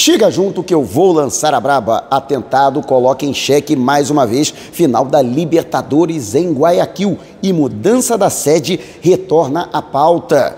Chega junto que eu vou lançar a braba. Atentado coloca em xeque mais uma vez final da Libertadores em Guayaquil e mudança da sede retorna à pauta.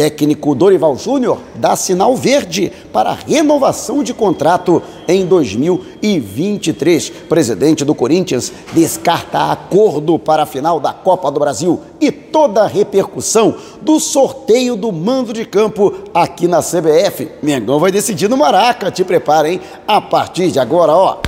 Técnico Dorival Júnior dá sinal verde para renovação de contrato em 2023. Presidente do Corinthians descarta acordo para a final da Copa do Brasil e toda a repercussão do sorteio do mando de campo aqui na CBF. Mengão vai decidir no Maraca. Te prepara, hein? A partir de agora, ó.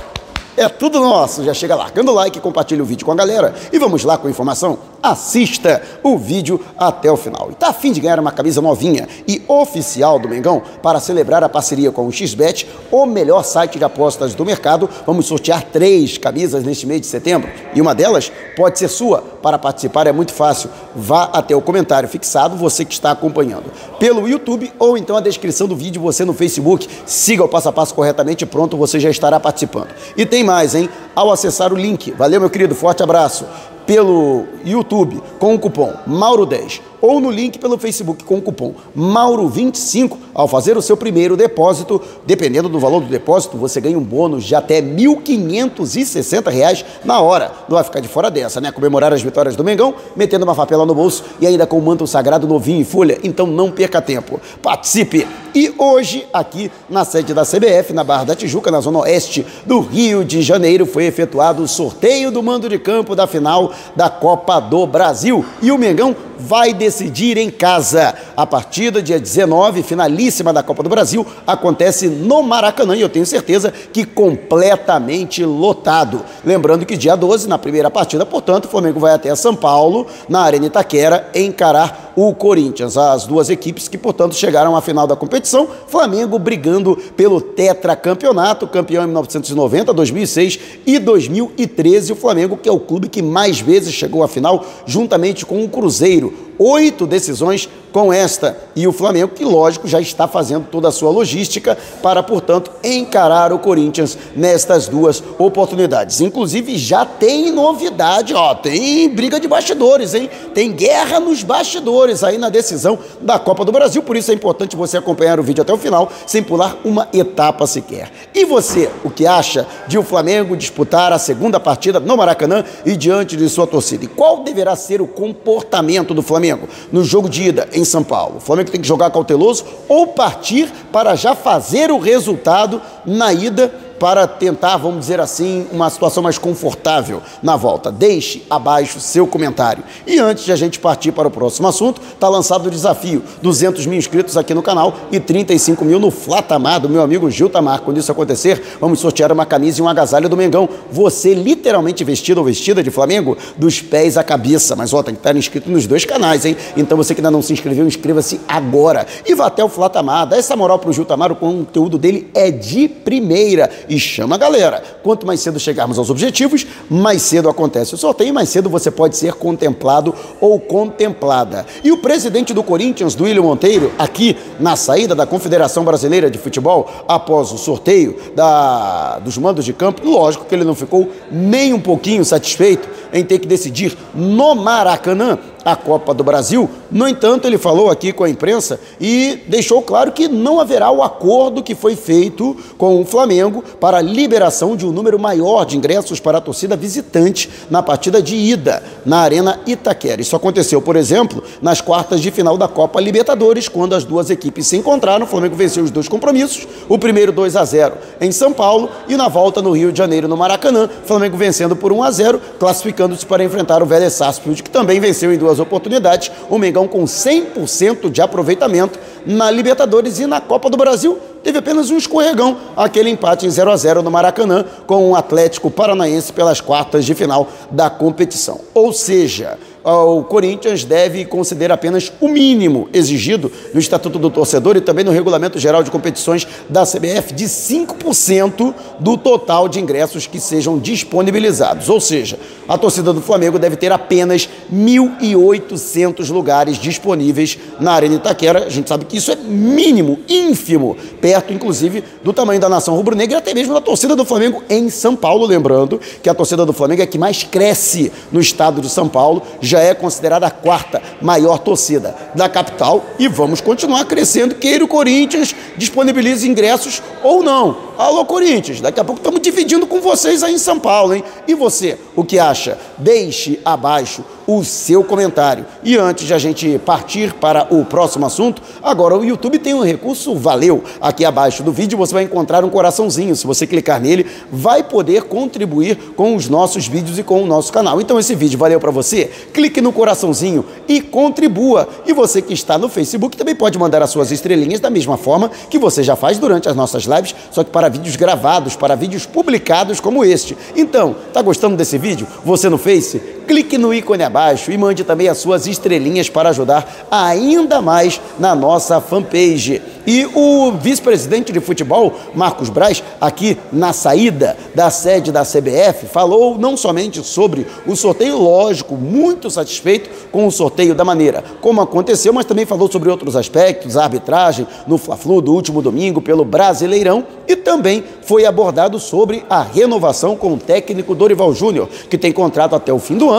É tudo nosso. Já chega largando o like, compartilha o vídeo com a galera e vamos lá com a informação assista o vídeo até o final. E tá afim de ganhar uma camisa novinha e oficial do Mengão para celebrar a parceria com o XBET, o melhor site de apostas do mercado? Vamos sortear três camisas neste mês de setembro e uma delas pode ser sua. Para participar é muito fácil. Vá até o comentário fixado, você que está acompanhando pelo YouTube ou então a descrição do vídeo, você no Facebook. Siga o passo a passo corretamente, pronto, você já estará participando. E tem mais, hein? Ao acessar o link. Valeu, meu querido, forte abraço pelo YouTube com o cupom Mauro10 ou no link pelo Facebook com o cupom Mauro25 ao fazer o seu primeiro depósito. Dependendo do valor do depósito, você ganha um bônus de até R$ 1.560 na hora. Não vai ficar de fora dessa, né? Comemorar as vitórias do Mengão, metendo uma papela no bolso e ainda com o manto sagrado novinho em folha. Então não perca tempo. Participe! E hoje, aqui na sede da CBF, na Barra da Tijuca, na zona oeste do Rio de Janeiro, foi efetuado o sorteio do mando de campo da final da Copa do Brasil. E o Mengão vai decidir em casa. A partida, dia 19, finalíssima da Copa do Brasil, acontece no Maracanã e eu tenho certeza que completamente lotado. Lembrando que dia 12, na primeira partida, portanto, o Flamengo vai até São Paulo, na Arena Itaquera, encarar o Corinthians. As duas equipes que, portanto, chegaram à final da competição. Flamengo brigando pelo tetracampeonato, campeão em 1990, 2006 e 2013. O Flamengo, que é o clube que mais vezes chegou à final, juntamente com o Cruzeiro. Oito decisões com esta e o Flamengo, que lógico já está fazendo toda a sua logística para, portanto, encarar o Corinthians nestas duas oportunidades. Inclusive já tem novidade, ó, tem briga de bastidores, hein? Tem guerra nos bastidores aí na decisão da Copa do Brasil, por isso é importante você acompanhar o vídeo até o final, sem pular uma etapa sequer. E você, o que acha de o Flamengo disputar a segunda partida no Maracanã e diante de sua torcida? E qual deverá ser o comportamento do Flamengo no jogo de ida em em São Paulo. O Flamengo tem que jogar cauteloso ou partir para já fazer o resultado na ida para tentar, vamos dizer assim, uma situação mais confortável na volta. Deixe abaixo seu comentário. E antes de a gente partir para o próximo assunto, está lançado o desafio: 200 mil inscritos aqui no canal e 35 mil no Flatamar do meu amigo Gil Tamar. Quando isso acontecer, vamos sortear uma camisa e um agasalho do Mengão. Você literalmente vestido ou vestida de Flamengo, dos pés à cabeça. Mas ó, tem que estar inscrito nos dois canais, hein? Então você que ainda não se inscreveu, inscreva-se agora. E vá até o Flatamar, dá essa moral para o Gil Tamar, o conteúdo dele é de primeira e chama a galera. Quanto mais cedo chegarmos aos objetivos, mais cedo acontece o sorteio, mais cedo você pode ser contemplado ou contemplada. E o presidente do Corinthians, do William Monteiro, aqui na saída da Confederação Brasileira de Futebol, após o sorteio da, dos mandos de campo, lógico que ele não ficou nem um pouquinho satisfeito em ter que decidir no Maracanã a Copa do Brasil. No entanto, ele falou aqui com a imprensa e deixou claro que não haverá o acordo que foi feito com o Flamengo para a liberação de um número maior de ingressos para a torcida visitante na partida de ida na Arena Itaquera. Isso aconteceu, por exemplo, nas quartas de final da Copa Libertadores, quando as duas equipes se encontraram. O Flamengo venceu os dois compromissos, o primeiro 2 a 0 em São Paulo e na volta no Rio de Janeiro, no Maracanã, o Flamengo vencendo por 1 a 0, classificando-se para enfrentar o Vélez Sarsfield, que também venceu em duas oportunidades, o Mengão com 100% de aproveitamento na Libertadores e na Copa do Brasil teve apenas um escorregão, aquele empate em 0 a 0 no Maracanã com o Atlético Paranaense pelas quartas de final da competição. Ou seja, o Corinthians deve conceder apenas o mínimo exigido no Estatuto do Torcedor e também no Regulamento Geral de Competições da CBF de 5% do total de ingressos que sejam disponibilizados. Ou seja, a torcida do Flamengo deve ter apenas 1.800 lugares disponíveis na Arena Itaquera. A gente sabe que isso é mínimo, ínfimo, perto inclusive do tamanho da nação rubro-negra e até mesmo da torcida do Flamengo em São Paulo. Lembrando que a torcida do Flamengo é que mais cresce no estado de São Paulo já é considerada a quarta maior torcida da capital e vamos continuar crescendo, queira o Corinthians disponibilize ingressos ou não. Alô, Corinthians, daqui a pouco estamos dividindo com vocês aí em São Paulo, hein? E você, o que acha? Deixe abaixo o seu comentário. E antes de a gente partir para o próximo assunto, agora o YouTube tem um recurso valeu. Aqui abaixo do vídeo você vai encontrar um coraçãozinho. Se você clicar nele, vai poder contribuir com os nossos vídeos e com o nosso canal. Então esse vídeo valeu para você? Clique no coraçãozinho e contribua. E você que está no Facebook também pode mandar as suas estrelinhas da mesma forma que você já faz durante as nossas lives, só que para vídeos gravados, para vídeos publicados como este. Então, tá gostando desse vídeo? Você no Face? Clique no ícone abaixo e mande também as suas estrelinhas para ajudar ainda mais na nossa fanpage. E o vice-presidente de futebol, Marcos Braz, aqui na saída da sede da CBF, falou não somente sobre o sorteio, lógico, muito satisfeito com o sorteio da maneira como aconteceu, mas também falou sobre outros aspectos, a arbitragem no Fla-Flu do último domingo pelo Brasileirão e também foi abordado sobre a renovação com o técnico Dorival Júnior, que tem contrato até o fim do ano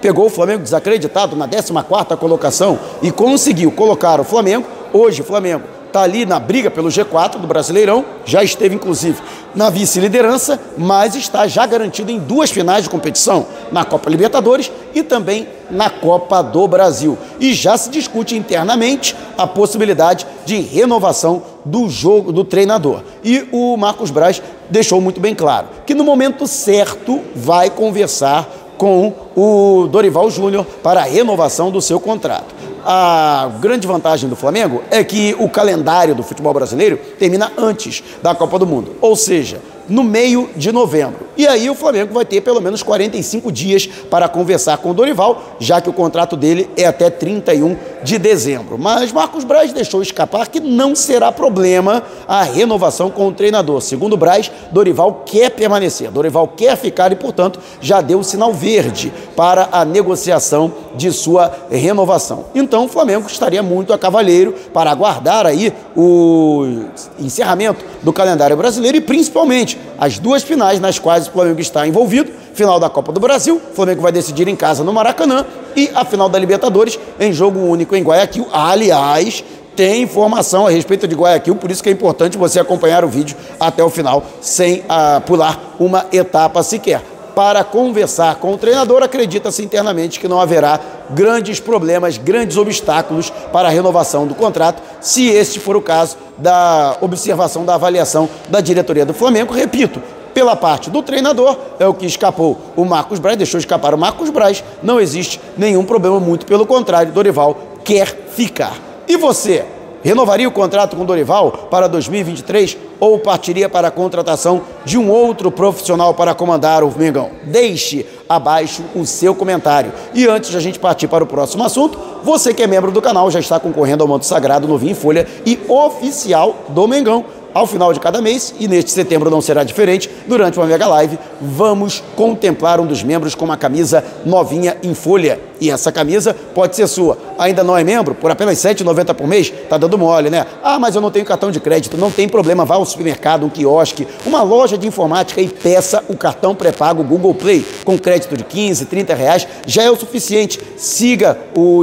pegou o Flamengo desacreditado na 14ª colocação e conseguiu colocar o Flamengo. Hoje o Flamengo está ali na briga pelo G4 do Brasileirão, já esteve inclusive na vice-liderança, mas está já garantido em duas finais de competição, na Copa Libertadores e também na Copa do Brasil. E já se discute internamente a possibilidade de renovação do jogo do treinador. E o Marcos Braz deixou muito bem claro que no momento certo vai conversar com o Dorival Júnior para a renovação do seu contrato. A grande vantagem do Flamengo é que o calendário do futebol brasileiro termina antes da Copa do Mundo, ou seja, no meio de novembro. E aí o Flamengo vai ter pelo menos 45 dias para conversar com o Dorival, já que o contrato dele é até 31 de dezembro. Mas Marcos Braz deixou escapar que não será problema a renovação com o treinador. Segundo Braz, Dorival quer permanecer, Dorival quer ficar e, portanto, já deu o sinal verde para a negociação de sua renovação. Então o Flamengo estaria muito a cavalheiro para aguardar aí o encerramento do calendário brasileiro e principalmente as duas finais nas quais o Flamengo está envolvido, final da Copa do Brasil, o Flamengo vai decidir em casa no Maracanã e a final da Libertadores em jogo único em Guayaquil. Aliás, tem informação a respeito de Guayaquil, por isso que é importante você acompanhar o vídeo até o final sem uh, pular uma etapa sequer para conversar com o treinador, acredita-se internamente que não haverá grandes problemas, grandes obstáculos para a renovação do contrato, se este for o caso da observação da avaliação da diretoria do Flamengo. Repito, pela parte do treinador, é o que escapou o Marcos Braz, deixou escapar o Marcos Braz, não existe nenhum problema, muito pelo contrário, Dorival quer ficar. E você, renovaria o contrato com Dorival para 2023 ou partiria para a contratação de um outro profissional para comandar o Mengão? Deixe abaixo o seu comentário. E antes de a gente partir para o próximo assunto, você que é membro do canal já está concorrendo ao manto sagrado no Vinho Folha e oficial do Mengão ao final de cada mês, e neste setembro não será diferente, durante uma mega live, vamos contemplar um dos membros com uma camisa novinha em folha. E essa camisa pode ser sua. Ainda não é membro? Por apenas R$ 7,90 por mês? Tá dando mole, né? Ah, mas eu não tenho cartão de crédito. Não tem problema. Vá ao supermercado, um quiosque, uma loja de informática e peça o cartão pré-pago Google Play. Com crédito de 15, 30 reais já é o suficiente. Siga o,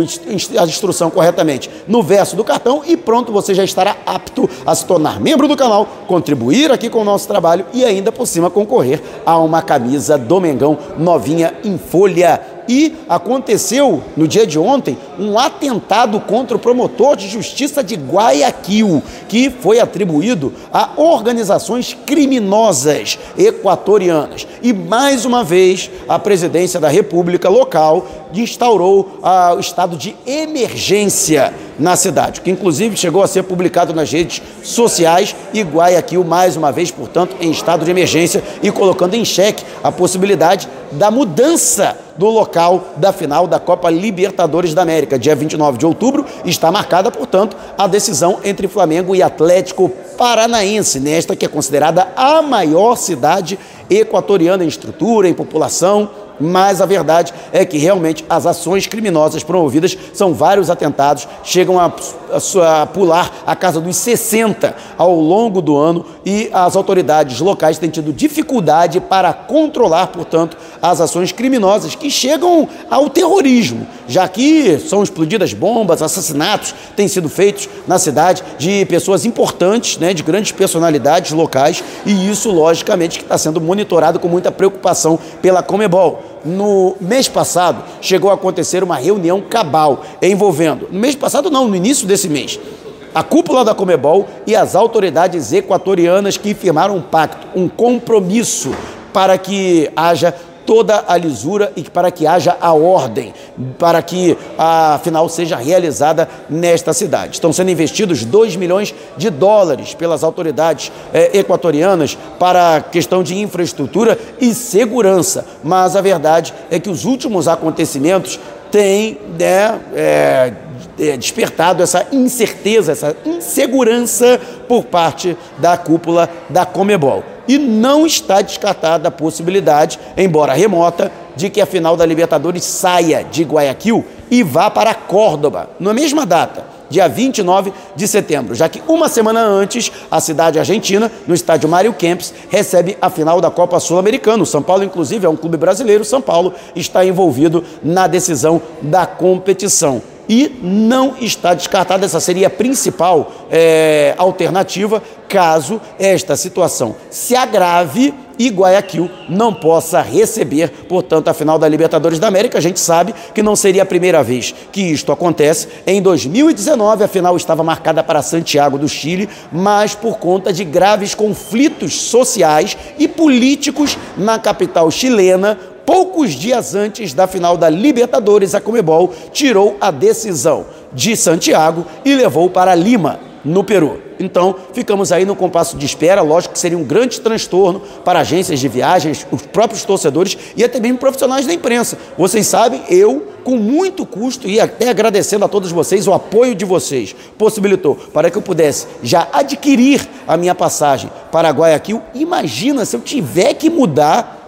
a instrução corretamente no verso do cartão e pronto, você já estará apto a se tornar membro do canal, contribuir aqui com o nosso trabalho e ainda por cima concorrer a uma camisa Domengão novinha em folha e aconteceu no dia de ontem um atentado contra o promotor de justiça de Guayaquil, que foi atribuído a organizações criminosas equatorianas. E mais uma vez, a presidência da República local instaurou ah, o estado de emergência na cidade, que inclusive chegou a ser publicado nas redes sociais e Guayaquil, mais uma vez, portanto, em estado de emergência e colocando em xeque a possibilidade da mudança do local da final da Copa Libertadores da América. Dia 29 de outubro está marcada, portanto, a decisão entre Flamengo e Atlético Paranaense, nesta que é considerada a maior cidade equatoriana em estrutura, em população, mas a verdade é que realmente as ações criminosas promovidas são vários atentados, chegam a, a, a pular a casa dos 60 ao longo do ano e as autoridades locais têm tido dificuldade para controlar, portanto, as ações criminosas que chegam ao terrorismo, já que são explodidas bombas, assassinatos têm sido feitos na cidade de pessoas importantes, né, de grandes personalidades locais, e isso, logicamente, que está sendo monitorado com muita preocupação pela Comebol. No mês passado, chegou a acontecer uma reunião cabal envolvendo, no mês passado não, no início desse mês, a cúpula da Comebol e as autoridades equatorianas que firmaram um pacto, um compromisso para que haja toda a lisura e para que haja a ordem, para que a final seja realizada nesta cidade. Estão sendo investidos 2 milhões de dólares pelas autoridades é, equatorianas para a questão de infraestrutura e segurança, mas a verdade é que os últimos acontecimentos têm né, é, despertado essa incerteza, essa insegurança por parte da cúpula da Comebol e não está descartada a possibilidade, embora remota, de que a final da Libertadores saia de Guayaquil e vá para Córdoba, na mesma data, dia 29 de setembro, já que uma semana antes a cidade argentina, no estádio Mário Kempes, recebe a final da Copa Sul-Americana. São Paulo, inclusive, é um clube brasileiro. São Paulo está envolvido na decisão da competição e não está descartada, essa seria a principal é, alternativa caso esta situação se agrave e Guayaquil não possa receber, portanto, a final da Libertadores da América. A gente sabe que não seria a primeira vez que isto acontece. Em 2019, a final estava marcada para Santiago do Chile, mas por conta de graves conflitos sociais e políticos na capital chilena, poucos dias antes da final da Libertadores, a Comebol tirou a decisão de Santiago e levou para Lima, no Peru. Então, ficamos aí no compasso de espera. Lógico que seria um grande transtorno para agências de viagens, os próprios torcedores e até mesmo profissionais da imprensa. Vocês sabem, eu, com muito custo e até agradecendo a todos vocês, o apoio de vocês, possibilitou para que eu pudesse já adquirir a minha passagem para Guayaquil. Imagina se eu tiver que mudar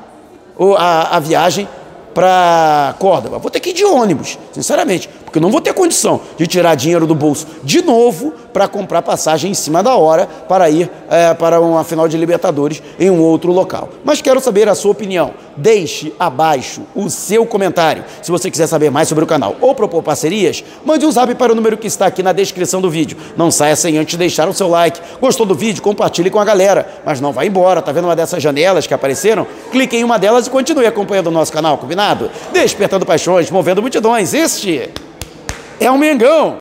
a, a viagem para Córdoba. Vou ter que ir de ônibus, sinceramente, porque eu não vou ter condição de tirar dinheiro do bolso de novo para comprar passagem em cima da hora para ir é, para uma final de Libertadores em um outro local. Mas quero saber a sua opinião. Deixe abaixo o seu comentário. Se você quiser saber mais sobre o canal ou propor parcerias, mande um zap para o número que está aqui na descrição do vídeo. Não saia sem antes deixar o seu like. Gostou do vídeo? Compartilhe com a galera. Mas não vá embora. Tá vendo uma dessas janelas que apareceram? Clique em uma delas e continue acompanhando o nosso canal, combinado? Despertando paixões, movendo multidões. Este é o Mengão.